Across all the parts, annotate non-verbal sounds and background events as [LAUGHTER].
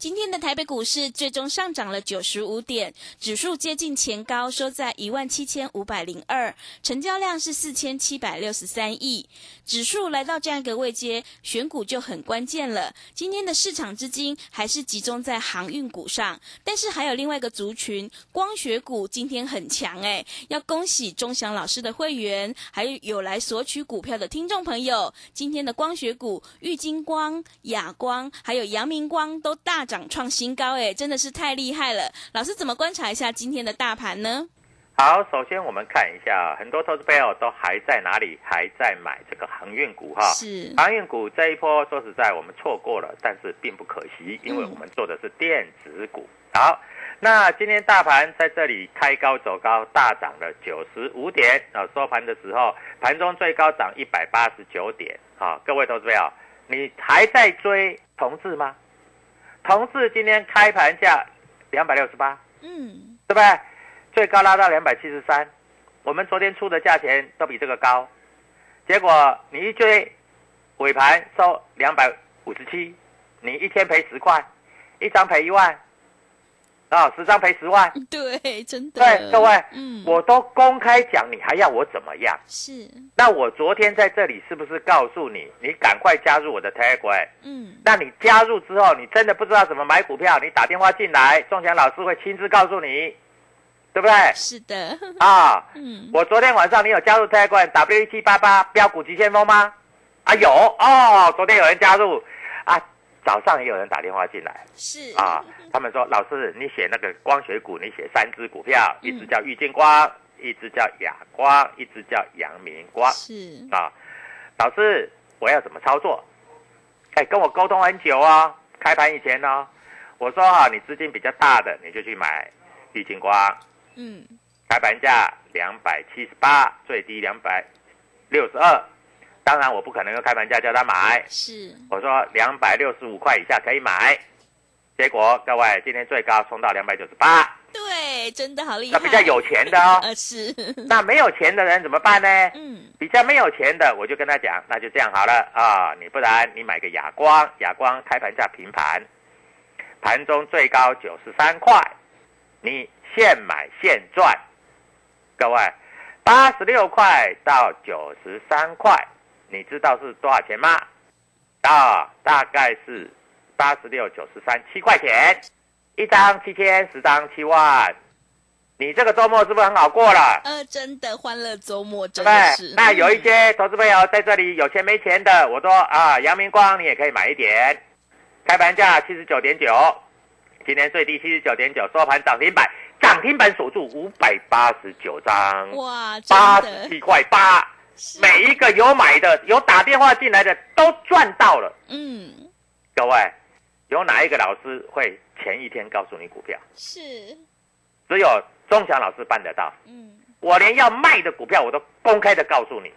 今天的台北股市最终上涨了九十五点，指数接近前高，收在一万七千五百零二，成交量是四千七百六十三亿。指数来到这样一个位阶，选股就很关键了。今天的市场资金还是集中在航运股上，但是还有另外一个族群，光学股今天很强诶，要恭喜钟祥老师的会员，还有有来索取股票的听众朋友，今天的光学股，玉金光、亚光还有阳明光都大。涨创新高，哎，真的是太厉害了！老师怎么观察一下今天的大盘呢？好，首先我们看一下，很多投资朋友都还在哪里？还在买这个航运股哈？是航运股这一波，说实在，我们错过了，但是并不可惜，因为我们做的是电子股。好，那今天大盘在这里开高走高，大涨了九十五点啊！收盘的时候，盘中最高涨一百八十九点啊！各位投资朋友，你还在追同志吗？同志今天开盘价两百六十八，嗯，对不对？最高拉到两百七十三，我们昨天出的价钱都比这个高，结果你一追，尾盘收两百五十七，你一天赔十块，一张赔一万，啊，十张赔十万，[LAUGHS] 对，真的，对，各位，嗯，我都公开讲，你还要我怎么样？是，那我昨天在这里是不是告诉你，你赶快加入我的 Telegram？嗯，那你加入之后，你真的不知道怎么买股票，你打电话进来，仲祥老师会亲自告诉你，对不对？是的，啊，[LAUGHS] 嗯，我昨天晚上你有加入 Telegram W 一七八八标股急先锋吗？啊，有哦，昨天有人加入，啊，早上也有人打电话进来。是。啊，他们说老师，你写那个光学股，你写三只股票，嗯。一只叫玉金光，一只叫亚光，一只叫阳明光。是，啊，老师，我要怎么操作？哎，跟我沟通很久啊，开盘以前呢、我说哈、你资金比较大的，你就去买玉金光，嗯，开盘价两百七十八，最低两百六十二。当然，我不可能用开盘价叫他买，是，我说两百六十五块以下可以买。结果各位今天最高冲到两百九十八，对，真的好厉害，那比较有钱的哦。[LAUGHS] 呃，是，那没有钱的人怎么办呢？嗯，比较没有钱的，我就跟他讲，那就这样好了啊，你不然你买个哑光，哑光开盘价平盘，盘中最高九十三块，你现买现赚。各位，八十六块到九十三块，你知道是多少钱吗？啊，大概是八十六、九十三，七块钱，一张七千，十张七万。你这个周末是不是很好过了？呃，真的欢乐周末，真的是，？那有一些投资朋友在这里有钱没钱的，我说啊，阳明光你也可以买一点，开盘价七十九点九，今天最低七十九点九，收盘涨停板，涨涨停板锁住五百八十九张，哇，八十七块八，是每一个有买的、有打电话进来的都赚到了。嗯各位，有哪一个老师会前一天告诉你股票？是只有钟祥老师办得到。嗯我连要卖的股票我都公开的告诉你，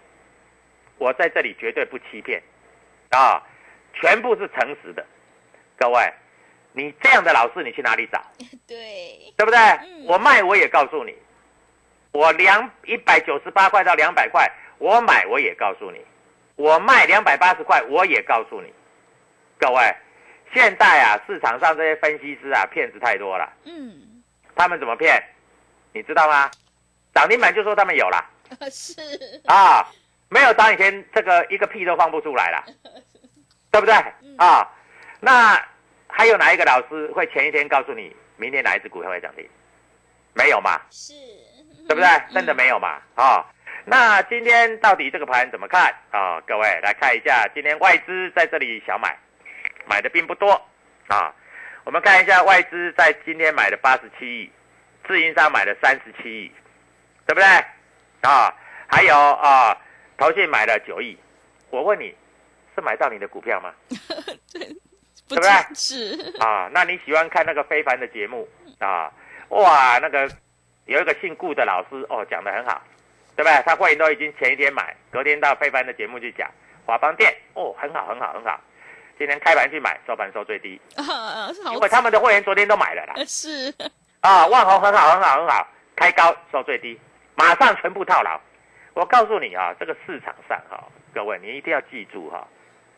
我在这里绝对不欺骗，啊，全部是诚实的。各位，你这样的老师你去哪里找？[LAUGHS] 对对不对？嗯我卖我也告诉你，我两一百九十八块到两百块，我买我也告诉你，我卖两百八十块我也告诉你。各位，现在啊，市场上这些分析师啊，骗子太多了。嗯他们怎么骗？你知道吗？涨停板就说他们有了 [LAUGHS] 是啊，没有涨以前这个一个屁都放不出来了，[LAUGHS] 对不对？啊，那还有哪一个老师会前一天告诉你明天哪一只股票会涨停？没有嘛？是对不对？真的没有嘛？啊、那今天到底这个盘怎么看啊、各位来看一下，今天外资在这里小买，买的并不多啊。我们看一下外资在今天买了八十七亿，自营商买了三十七亿，对不对？啊，还有啊，投信买了九亿。我问你，是买到你的股票吗？[LAUGHS] 不对不对是啊，那你喜欢看那个非凡的节目啊？哇，那个有一个姓顾的老师哦，讲的很好，对不对？他会员都已经前一天买，隔天到非凡的节目去讲华邦店哦，很好，很好，很好。今天开盘去买，收盘收最低，[LAUGHS] 啊好因为他们的会员昨天都买了啦。[LAUGHS] 是啊，万红很好，很好，很好，开高收最低，马上全部套牢。我告诉你啊，这个市场上哈、各位你一定要记住哈、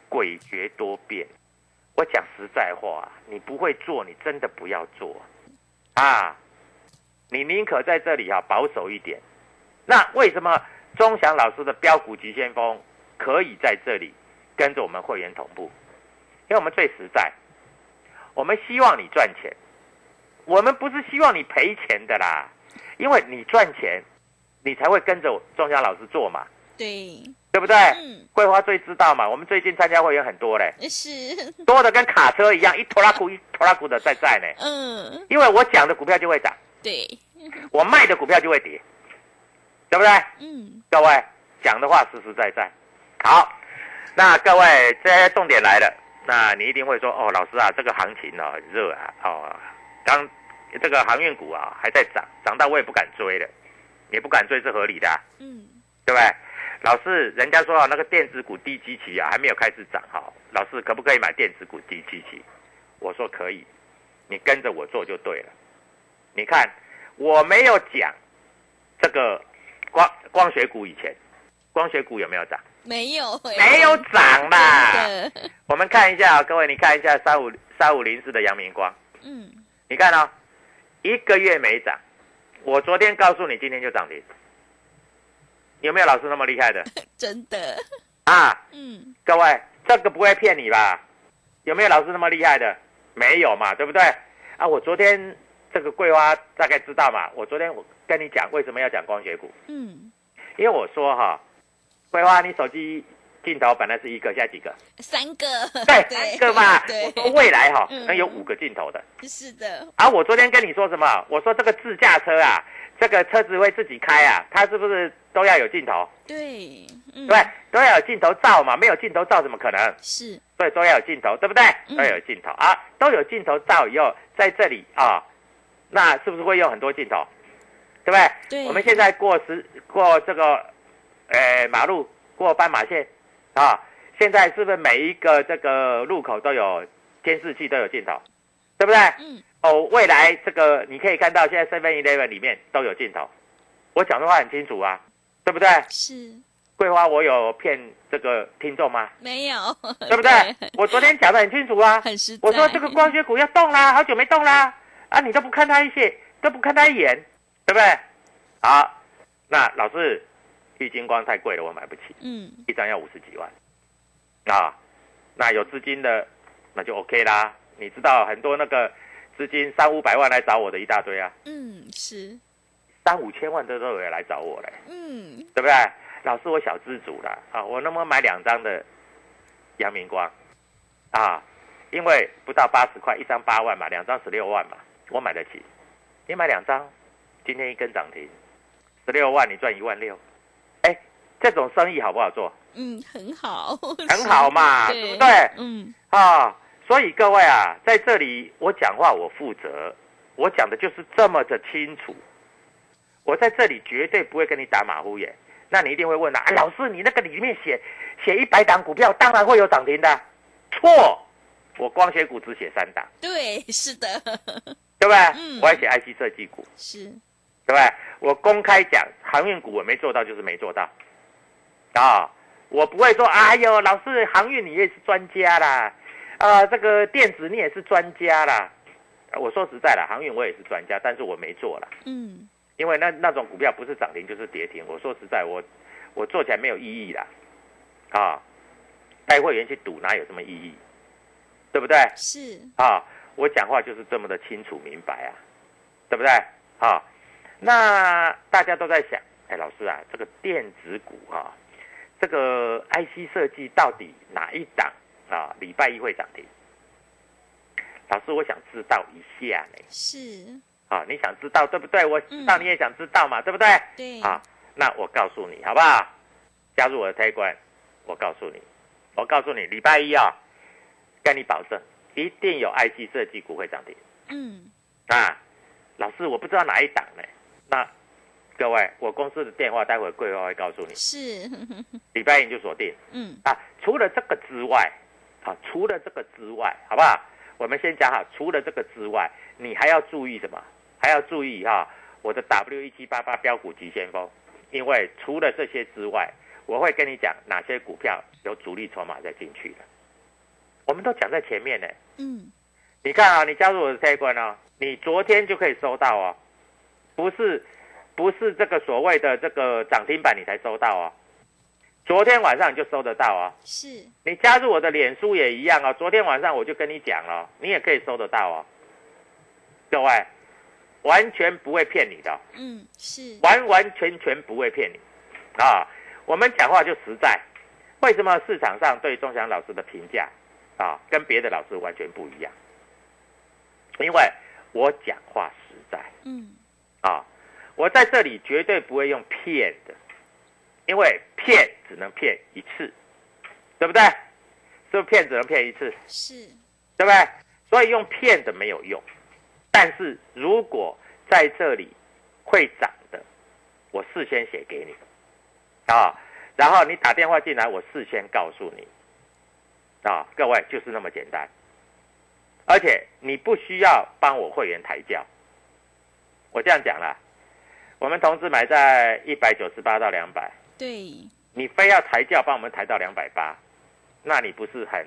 诡谲多变。我讲实在话，你不会做，你真的不要做啊！你宁可在这里啊保守一点。那为什么钟祥老师的标股急先锋可以在这里跟着我们会员同步？因为我们最实在，我们希望你赚钱。我们不是希望你赔钱的啦，因为你赚钱，你才会跟着钟祥老师做嘛，对对不对？嗯桂花最知道嘛，我们最近参加会员很多嘞，[LAUGHS] 是多的跟卡车一样，一拖拉股一拖拉股的在在呢。嗯因为我讲的股票就会涨，对我卖的股票就会跌，对不对？嗯各位讲的话实实在在。好，那各位这些重点来了，那你一定会说哦，老师啊，这个行情哦很热啊，哦，刚这个航运股啊还在涨，涨到我也不敢追了，也不敢追是合理的、啊，嗯对不对？老师，人家说啊，那个电子股低基期啊还没有开始涨哈，老师可不可以买电子股低基期？我说可以，你跟着我做就对了。你看我没有讲这个光光学股以前，光学股有没有涨？没有欸没有涨啦。[LAUGHS] 我们看一下，各位，你看一下三五三五零四的阳明光，嗯你看哦，一个月没涨，我昨天告诉你，今天就涨停。有没有老师那么厉害的 [LAUGHS] 真的啊？嗯各位，这个不会骗你吧？有没有老师那么厉害的？没有嘛，对不对？啊，我昨天这个桂花大概知道嘛。我昨天我跟你讲为什么要讲光学股，嗯因为我说哈，桂花你手机镜头本来是一个，现在几个？三个 [LAUGHS] 对，三个嘛。对我说未来哈嗯能有五个镜头的。是的啊，我昨天跟你说什么？我说这个自驾车啊，这个车子会自己开啊，它是不是都要有镜头？对嗯对，都要有镜头照嘛，没有镜头照怎么可能？是所以都要有镜头，对不对？嗯都要有镜头啊，都有镜头照以后，在这里啊，那是不是会有很多镜头？对不对？对我们现在过时过这个，呃，马路过斑马线啊，现在是不是每一个这个路口都有监视器，都有镜头，对不对？嗯哦，未来这个你可以看到，现在 Seven Eleven 里面都有镜头。我讲的话很清楚啊，对不对？是桂花，我有骗这个听众吗？没有对不 [LAUGHS] 对？我昨天讲的很清楚啊，很实在我说这个光学股要动啦，好久没动啦，啊，你都不看他一些，都不看他一眼，对不对？好，那老师，玉金光太贵了，我买不起，嗯一张要五十几万，啊，那有资金的那就 OK 啦。你知道很多那个资金三五百万来找我的一大堆啊，嗯是三五千万的都有人来找我嘞，嗯对不对？老师，我小资主啦，啊，我能不能买两张的阳明光？啊，因为不到八十块，一张八万嘛，两张十六万嘛，我买得起。你买两张今天一根涨停，十六万你赚一万六，哎，这种生意好不好做？嗯，很好，[LAUGHS] 很好嘛，是对不对？嗯，啊，所以各位啊，在这里我讲话我负责，我讲的就是这么的清楚。我在这里绝对不会跟你打马虎眼。那你一定会问了啊，老师，你那个里面写写一百档股票，当然会有涨停的。错，我光学股只写三档，对，是的，对不对？嗯我还写 IC 设计股，是，对不对？我公开讲航运股我没做到就是没做到，啊，我不会说，哎呦，老师航运你也是专家啦，啊，这个电子你也是专家啦。我说实在的，航运我也是专家，但是我没做了，嗯，因为那那种股票不是涨停就是跌停。我说实在，我我做起来没有意义啦，啊，带会员去赌哪有什么意义，对不对？是，啊，我讲话就是这么的清楚明白啊，对不对？啊，那大家都在想，哎，老师啊，这个电子股啊，这个 IC 设计到底哪一档啊？礼拜一会涨停？老师，我想知道一下呢。是，啊，你想知道对不对？我知道嗯你也想知道嘛，对不对？对，啊，那我告诉你好不好？加入我的推关，我告诉你，我告诉你，礼拜一啊，跟你保证，一定有 IC 设计股会涨停嗯，啊。老师，我不知道哪一档呢？那各位，我公司的电话待会桂花会告诉你，是，[LAUGHS] 礼拜一你就锁定嗯，啊。除了这个之外，啊，除了这个之外，好不好？我们先讲好，除了这个之外，你还要注意什么？还要注意哈、我的 W 一七八八标股急先锋，因为除了这些之外，我会跟你讲哪些股票有主力筹码在进去的，我们都讲在前面呢。嗯，你看啊，你加入我的 T 关哦，你昨天就可以收到哦，不是不是这个所谓的这个涨停板你才收到哦，昨天晚上你就收得到哦。是，你加入我的脸书也一样哦，昨天晚上我就跟你讲了，你也可以收得到哦。各位，完全不会骗你的哦，嗯，是，完完全全不会骗你啊！我们讲话就实在，为什么市场上对钟祥老师的评价啊，跟别的老师完全不一样？因为我讲话实在嗯，啊，我在这里绝对不会用骗的，因为骗只能骗一次，对不对？是不是骗只能骗一次？是，对不对？所以用骗的没有用，但是如果在这里会涨的，我事先写给你啊，然后你打电话进来，我事先告诉你啊，各位就是那么简单，而且你不需要帮我会员抬轿，我这样讲了，我们同志买在一百九十八到两百，对，你非要抬轿帮我们抬到两百八，那你不是很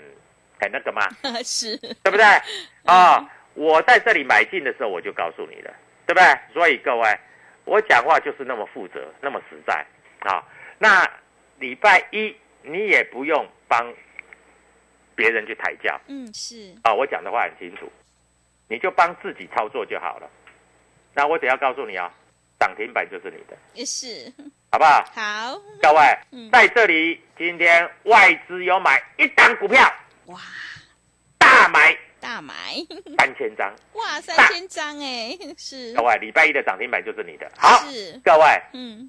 很那个吗？[LAUGHS] 是，对不对？啊、我在这里买进的时候我就告诉你了，对不对？所以各位，我讲话就是那么负责，那么实在啊。那礼拜一你也不用帮别人去抬轿。嗯，是，啊，我讲的话很清楚，你就帮自己操作就好了。那我只要告诉你啊，涨停板就是你的，也是，好不好？好，各位嗯，在这里今天外资有买一档股票，哇，大买。大买，三千张。哇，三千张哎，是。各，位，礼拜一的涨停板就是你的。好，是，各位嗯，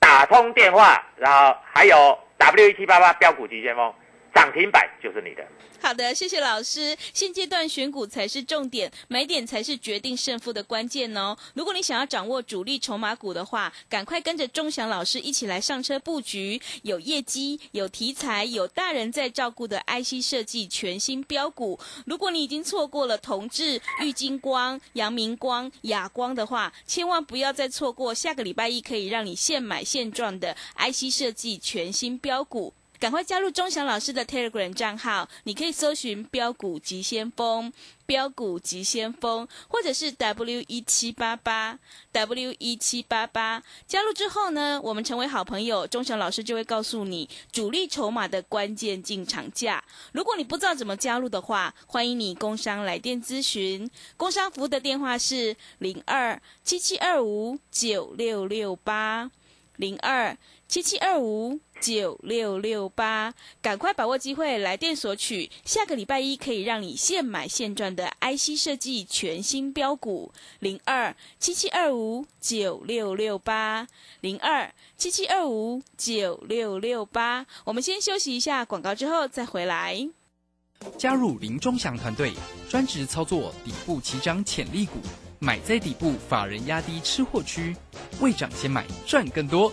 打通电话，然后还有 W 一七八八标股急先锋涨停板就是你的。好的，谢谢老师。现阶段选股才是重点，买点才是决定胜负的关键哦。如果你想要掌握主力筹码股的话，赶快跟着钟祥老师一起来上车布局，有业绩、有题材、有大人在照顾的 IC 设计全新标股。如果你已经错过了同志、玉金光、阳明光、亚光的话，千万不要再错过下个礼拜一可以让你现买现赚的 IC 设计全新标股。赶快加入钟祥老师的 Telegram 账号，你可以搜寻“标股急先锋”、“标股急先锋”，或者是 W 一七八八 W 一七八八。加入之后呢，我们成为好朋友，钟祥老师就会告诉你主力筹码的关键进场价。如果你不知道怎么加入的话，欢迎你工商来电咨询。工商服务的电话是零二七七二五九六六八零二七七二五九六六八，赶快把握机会来电索取。下个礼拜一可以让你现买现赚的 IC 设计全新标股零二七七二五九六六八零二七七二五九六六八。我们先休息一下广告，之后再回来。加入林忠祥团队，专职操作底部起涨潜力股，买在底部，法人压低吃货区，未涨先买赚更多。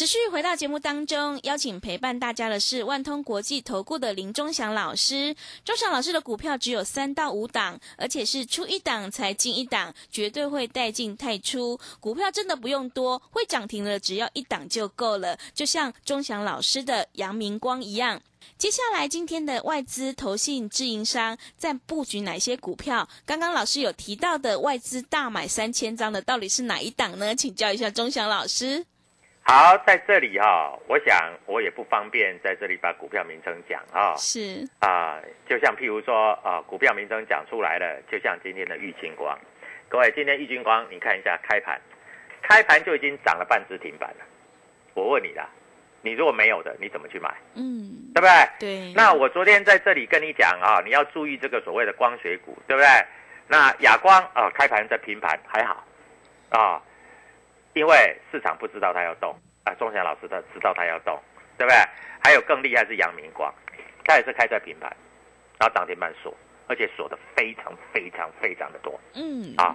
持续回到节目当中，邀请陪伴大家的是万通国际投顾的林忠祥老师。忠祥老师的股票只有三到五档，而且是出一档才进一档，绝对会带进太出。股票真的不用多，会涨停的只要一档就够了。就像忠祥老师的阳明光一样。接下来今天的外资、投信、自营商在布局哪些股票？刚刚老师有提到的外资大买三千张的，到底是哪一档呢？请教一下忠祥老师。好，在这里哈，我想我也不方便在这里把股票名称讲啊。是啊，就像譬如说啊，股票名称讲出来了，就像今天的玉金光，各位，今天玉金光，你看一下开盘，开盘就已经涨了半只停板了。我问你啦，你如果没有的，你怎么去买？嗯，对不对？对。那我昨天在这里跟你讲啊，你要注意这个所谓的光学股，对不对？那亚光啊，开盘在平盘还好啊。因为市场不知道它要动啊，钟祥老师他知道它要动，对不对？还有更厉害是阳明光，它也是开在平盘，然后涨停板锁，而且锁的非常非常非常的多。嗯，啊，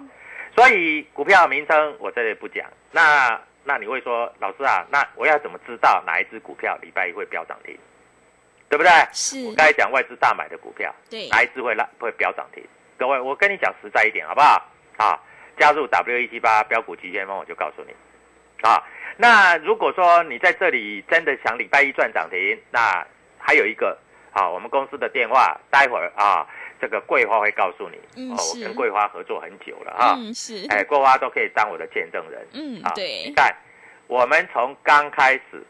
所以股票名称我这里不讲。那那你会说，老师啊，那我要怎么知道哪一只股票礼拜一会飙涨停？对不对？是。我刚才讲外资大买的股票，对，哪一只会拉会飙涨停？各位，我跟你讲实在一点，好不好？啊。加入 W 一七八标股急先锋，我就告诉你，啊，那如果说你在这里真的想礼拜一赚涨停，那还有一个啊，我们公司的电话，待会儿啊，这个桂花会告诉你，嗯，我跟桂花合作很久了啊，嗯，是，哎，桂花都可以当我的见证人，嗯，对，你看，我们从刚开始，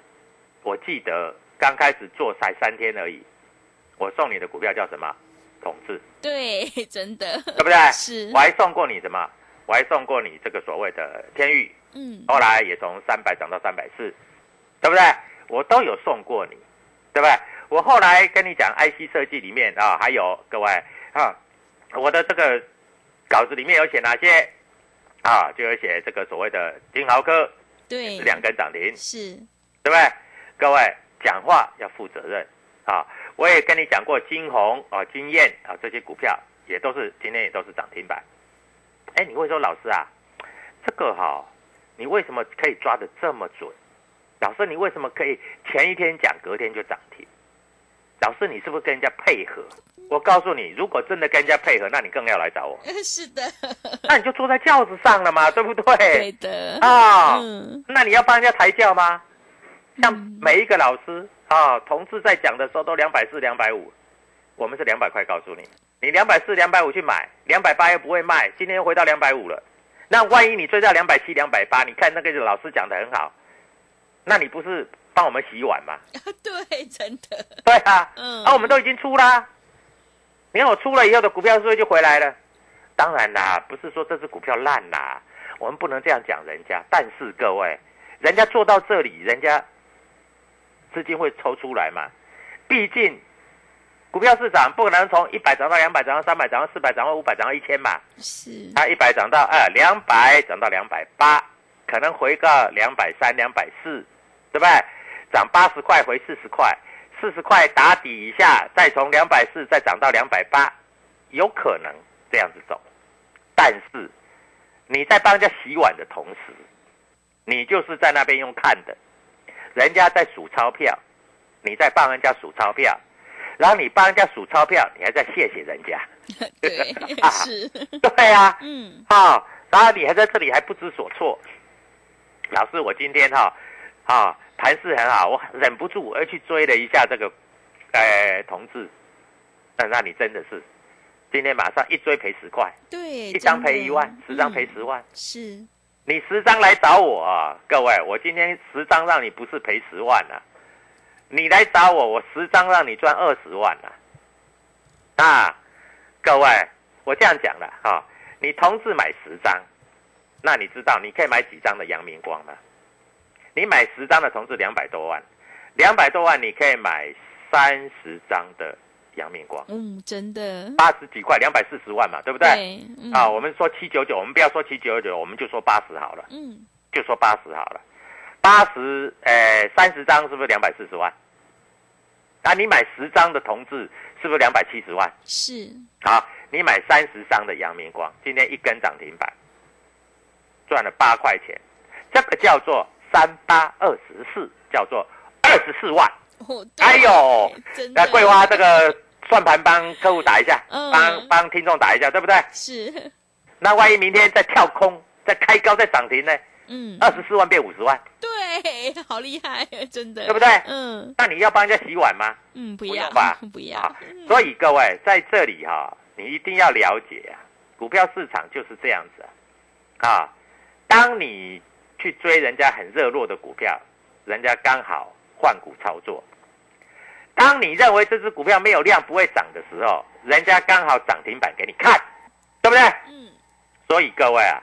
我记得刚开始做才三天而已，我送你的股票叫什么？统治，对，真的，对不对？是，我还送过你什么？我还送过你这个所谓的天域，嗯，后来也从三百涨到三百四，对不对？我都有送过你，对不对？我后来跟你讲 IC 设计里面啊，还有各位啊，我的这个稿子里面有写哪些啊？就有写这个所谓的金豪科，对，两根涨停，是，对不对？各位讲话要负责任啊！我也跟你讲过金红啊、金燕啊这些股票也都是今天也都是涨停板。哎，你会说老师啊，这个哈，你为什么可以抓的这么准？老师，你为什么可以前一天讲，隔天就涨停？老师，你是不是跟人家配合？我告诉你，如果真的跟人家配合，那你更要来找我。[LAUGHS] 是的，那你就坐在轿子上了嘛，对不对？对的啊，嗯，那你要帮人家抬轿吗？像每一个老师啊，同志在讲的时候都两百四、两百五，我们是两百块，告诉你。你两百四、两百五去买，两百八又不会卖，今天又回到两百五了。那万一你追到两百七、两百八，你看那个老师讲的很好，那你不是帮我们洗碗吗？[LAUGHS] 对，真的。对啊，嗯，啊，我们都已经出啦。你看我出了以后的股票是不是就回来了？当然啦，不是说这只股票烂啦，我们不能这样讲人家。但是各位，人家做到这里，人家资金会抽出来嘛？毕竟。股票市场不可能从一百涨到两百，涨到三百，涨到四百，涨到五百，涨到一千嘛？是。它一百涨到二，两百涨到两百八，可能回个两百三、两百四，对不对？涨八十块回四十块，四十块打底一下，再从两百四再涨到两百八，有可能这样子走。但是你在帮人家洗碗的同时，你就是在那边用看的，人家在数钞票，你在帮人家数钞票。然后你帮人家数钞票，你还在谢谢人家，[LAUGHS] 对，[LAUGHS] 是，对啊，嗯，好，然后你还在这里还不知所措。老师，我今天哈，啊，盘势很好，我忍不住而去追了一下这个，呃，同志，那那你真的是，今天马上一追赔十块，对，一张赔一万，十张赔嗯十万。是，你十张来找我啊，各位，我今天十张让你不是赔十万啊，你来找我，我十张让你赚二十万啊。啊，各位，我这样讲了哈、你同志买十张，那你知道你可以买几张的阳明光吗？你买十张的同志两百多万，两百多万你可以买三十张的阳明光，嗯，真的，八十几块，两百四十万嘛，对不对？对，嗯啊，我们说七九九，我们不要说七九九，我们就说八十好了。嗯，就说八十好了，八十，呃，三十张是不是两百四十万？啊，你买十张的同志是不是两百七十万？是，好，你买三十张的阳明光，今天一根涨停板，赚了八块钱，这个叫做三八二十四，叫做二十四万。哎呦，那桂花这个算盘帮客户打一下，嗯帮帮听众打一下，对不对？是，那万一明天再跳空、再开高、再涨停呢？嗯，二十四万变五十万，对，好厉害，真的，对不对？嗯。那你要帮人家洗碗吗？嗯，不要吧？[LAUGHS] 不要。所以各位在这里哈、你一定要了解啊，股票市场就是这样子啊。啊，当你去追人家很热络的股票，人家刚好换股操作；当你认为这只股票没有量不会涨的时候，人家刚好涨停板给你看，对不对？嗯，所以各位啊，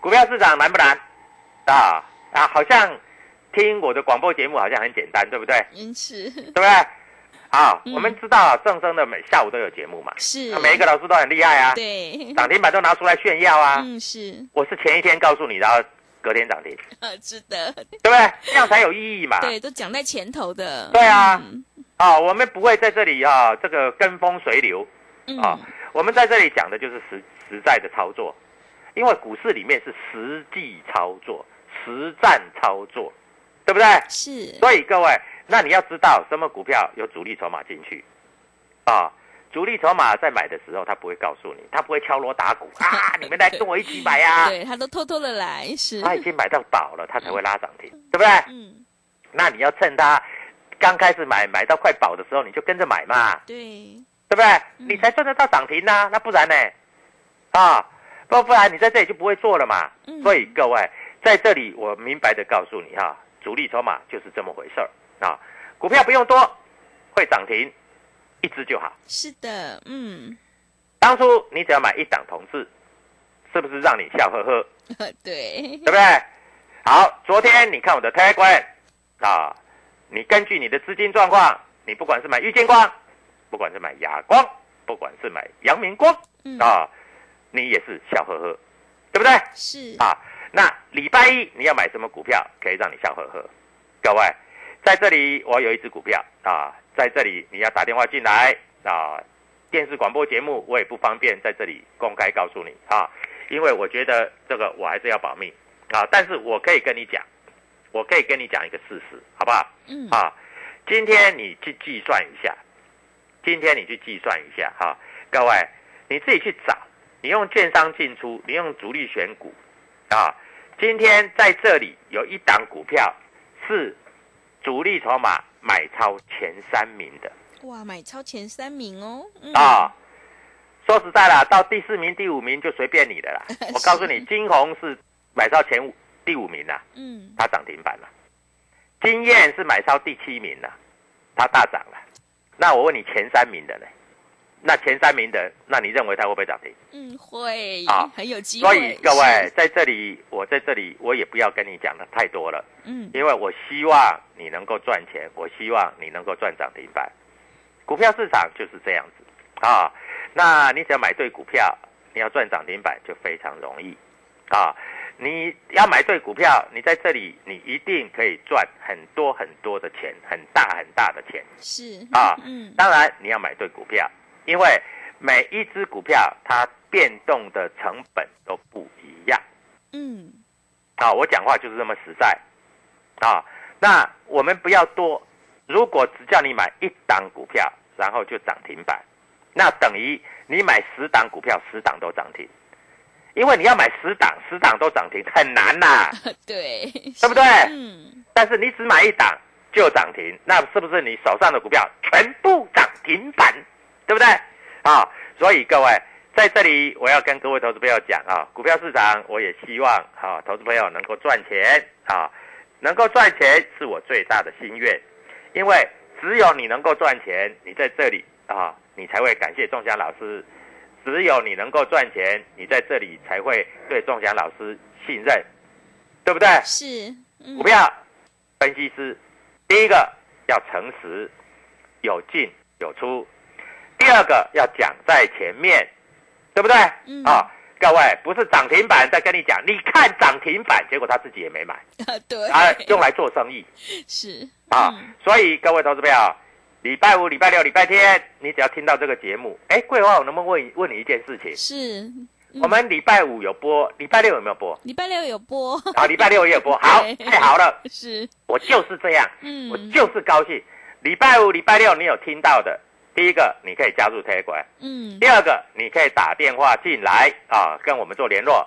股票市场难不难？啊啊，好像听我的广播节目好像很简单，对不对？嗯是。对不对？啊，嗯。我们知道正生的每下午都有节目嘛，是。那，每一个老师都很厉害啊，对，涨停板都拿出来炫耀啊。嗯是，我是前一天告诉你，然后隔天涨停，呃，[LAUGHS] 值得，对不对？这样才有意义嘛。对，都讲在前头的，对啊。嗯。啊，我们不会在这里啊，这个跟风随流。嗯。啊，我们在这里讲的就是实实在的操作，因为股市里面是实际操作、实战操作，对不对？是，所以各位，那你要知道什么股票有主力筹码进去啊？主力筹码在买的时候，他不会告诉你，他不会敲锣打鼓 [LAUGHS] 啊，你们来跟我一起买呀、[LAUGHS] 对他都偷偷的来，是，他已经买到宝了，他才会拉涨停，对不对？嗯，那你要趁他刚开始买，买到快宝的时候，你就跟着买嘛，对，对不对？嗯你才赚得到涨停呐、那不然呢？啊，不不然你在这里就不会做了嘛。嗯所以各位在这里，我明白的告诉你哈、主力筹码就是这么回事儿啊。股票不用多，会涨停，一只就好。是的，嗯，当初你只要买一档同志，是不是让你笑呵呵？对 [LAUGHS] 对，不对？好，昨天你看我的 Telegram 啊，你根据你的资金状况，你不管是买玉金光，不管是买亚光，不管是买阳明光嗯，啊，你也是笑呵呵，对不对？是，啊，那礼拜一你要买什么股票可以让你笑呵呵？各位，在这里我有一只股票啊，在这里你要打电话进来啊，电视广播节目我也不方便在这里公开告诉你啊，因为我觉得这个我还是要保密啊，但是我可以跟你讲，我可以跟你讲一个事实，好不好？嗯，啊，今天你去计算一下，今天你去计算一下哈、各位你自己去找，你用券商进出，你用主力选股啊，今天在这里有一档股票是主力筹码买超前三名的哇，买超前三名哦，嗯啊。说实在啦，到第四名、第五名就随便你的啦。[LAUGHS] 我告诉你，金红是买超前五第五名啦，嗯，它涨停板了。金燕是买超第七名了，它大涨了。那我问你前三名的呢？那前三名的，那你认为它会不会涨停？嗯，会啊很有机会。所以各位，在这里，我在这里，我也不要跟你讲的太多了，嗯，因为我希望你能够赚钱，我希望你能够赚涨停板。股票市场就是这样子啊。那你只要买对股票，你要赚涨停板就非常容易啊。你要买对股票，你在这里你一定可以赚很多很多的钱，很大很大的钱。是啊嗯，当然你要买对股票，因为每一只股票它变动的成本都不一样嗯，啊。我讲话就是这么实在啊。那我们不要多，如果只叫你买一档股票，然后就涨停板，那等于你买十档股票，十档都涨停。因为你要买十档，十档都涨停很难呐、[LAUGHS] 对，对不对嗯，但是你只买一档就涨停，那是不是你手上的股票全部涨停板，对不对？啊，所以各位在这里我要跟各位投资朋友讲啊，股票市场我也希望啊，投资朋友能够赚钱啊，能够赚钱是我最大的心愿，因为只有你能够赚钱，你在这里啊，你才会感谢仲祥老师。只有你能够赚钱，你在这里才会对仲祥老师信任，对不对？是，嗯股票分析师，第一个要诚实，有进有出；第二个要讲在前面，对不对？嗯啊，各位不是涨停板在跟你讲，你看涨停板，结果他自己也没买，[LAUGHS] 对，啊，用来做生意 [LAUGHS] 是啊。嗯所以各位投资朋友，礼拜五、礼拜六、礼拜天，你只要听到这个节目，哎，桂花，我能不能问问你一件事情？是，嗯我们礼拜五有播，礼拜六有没有播？礼拜六有播，好，礼拜六也有播，[LAUGHS] 好，太好了，是，我就是这样。嗯，我就是高兴。礼拜五、礼拜六你有听到的，第一个你可以加入 Telegram，嗯第二个你可以打电话进来啊，跟我们做联络。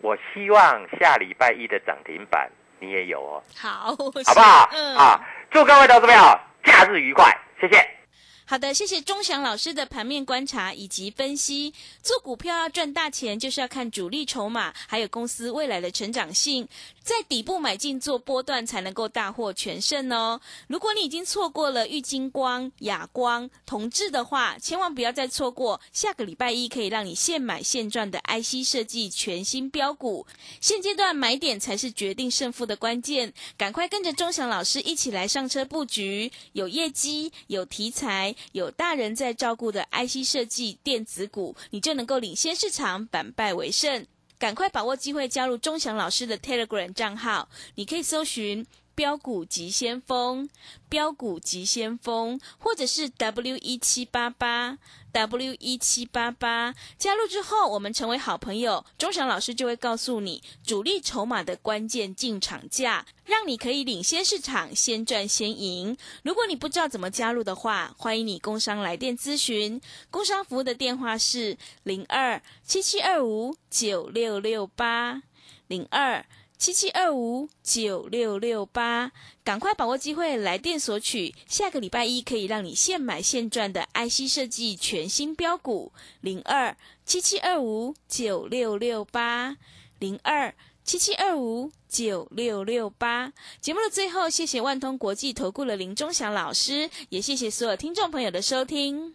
我希望下礼拜一的涨停板你也有哦，好，好不好？嗯啊，祝各位投资朋友假日愉快，谢谢。好的，谢谢钟祥老师的盘面观察以及分析。做股票要赚大钱，就是要看主力筹码，还有公司未来的成长性，在底部买进做波段，才能够大获全胜哦。如果你已经错过了玉金光、亚光、同志的话，千万不要再错过下个礼拜一可以让你现买现赚的 IC 设计全新标股。现阶段买点才是决定胜负的关键，赶快跟着钟祥老师一起来上车布局，有业绩、有题材、有大人在照顾的 IC 设计电子股，你就能够领先市场，反败为胜。赶快把握机会加入钟祥老师的 Telegram 账号，你可以搜寻。标股急先锋，标股急先锋，或者是 W 一七八八 W 一七八八。加入之后，我们成为好朋友，钟祥老师就会告诉你主力筹码的关键进场价，让你可以领先市场，先赚先赢。如果你不知道怎么加入的话，欢迎你工商来电咨询，工商服务的电话是零二七七二五九六六八零二。七七二五九六六八，赶快把握机会来电索取，下个礼拜一可以让你现买现赚的 IC 设计全新标股零二七七二五九六六八零二七七二五九六六八。节目的最后，谢谢万通国际投顾的林忠祥老师，也谢谢所有听众朋友的收听。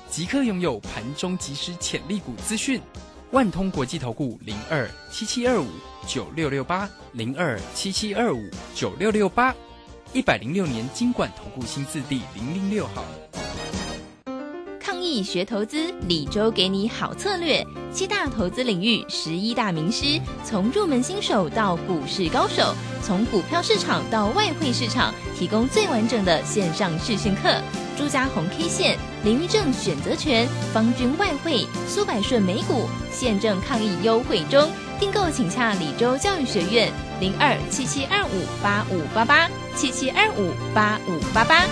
即刻拥有盘中即时潜力股资讯。万通国际投顾零二七七二五九六六八零二七七二五九六六八，一百零六年经管投顾新字第零零六号。抗疫学投资，李周给你好策略。七大投资领域，十一大名师，从入门新手到股市高手，从股票市场到外汇市场，提供最完整的线上试训课。朱家红 K 线、林玉正选择权、方军外汇、苏百顺美股，现正抗疫优惠中。订购请洽李州教育学院零二七七二五八五八八七七二五八五八八。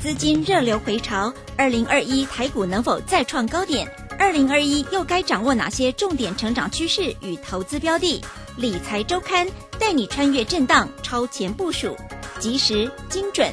资金热流回潮，二零二一台股能否再创高点？二零二一又该掌握哪些重点成长趋势与投资标的？理财周刊带你穿越震荡，超前部署，及时、精准、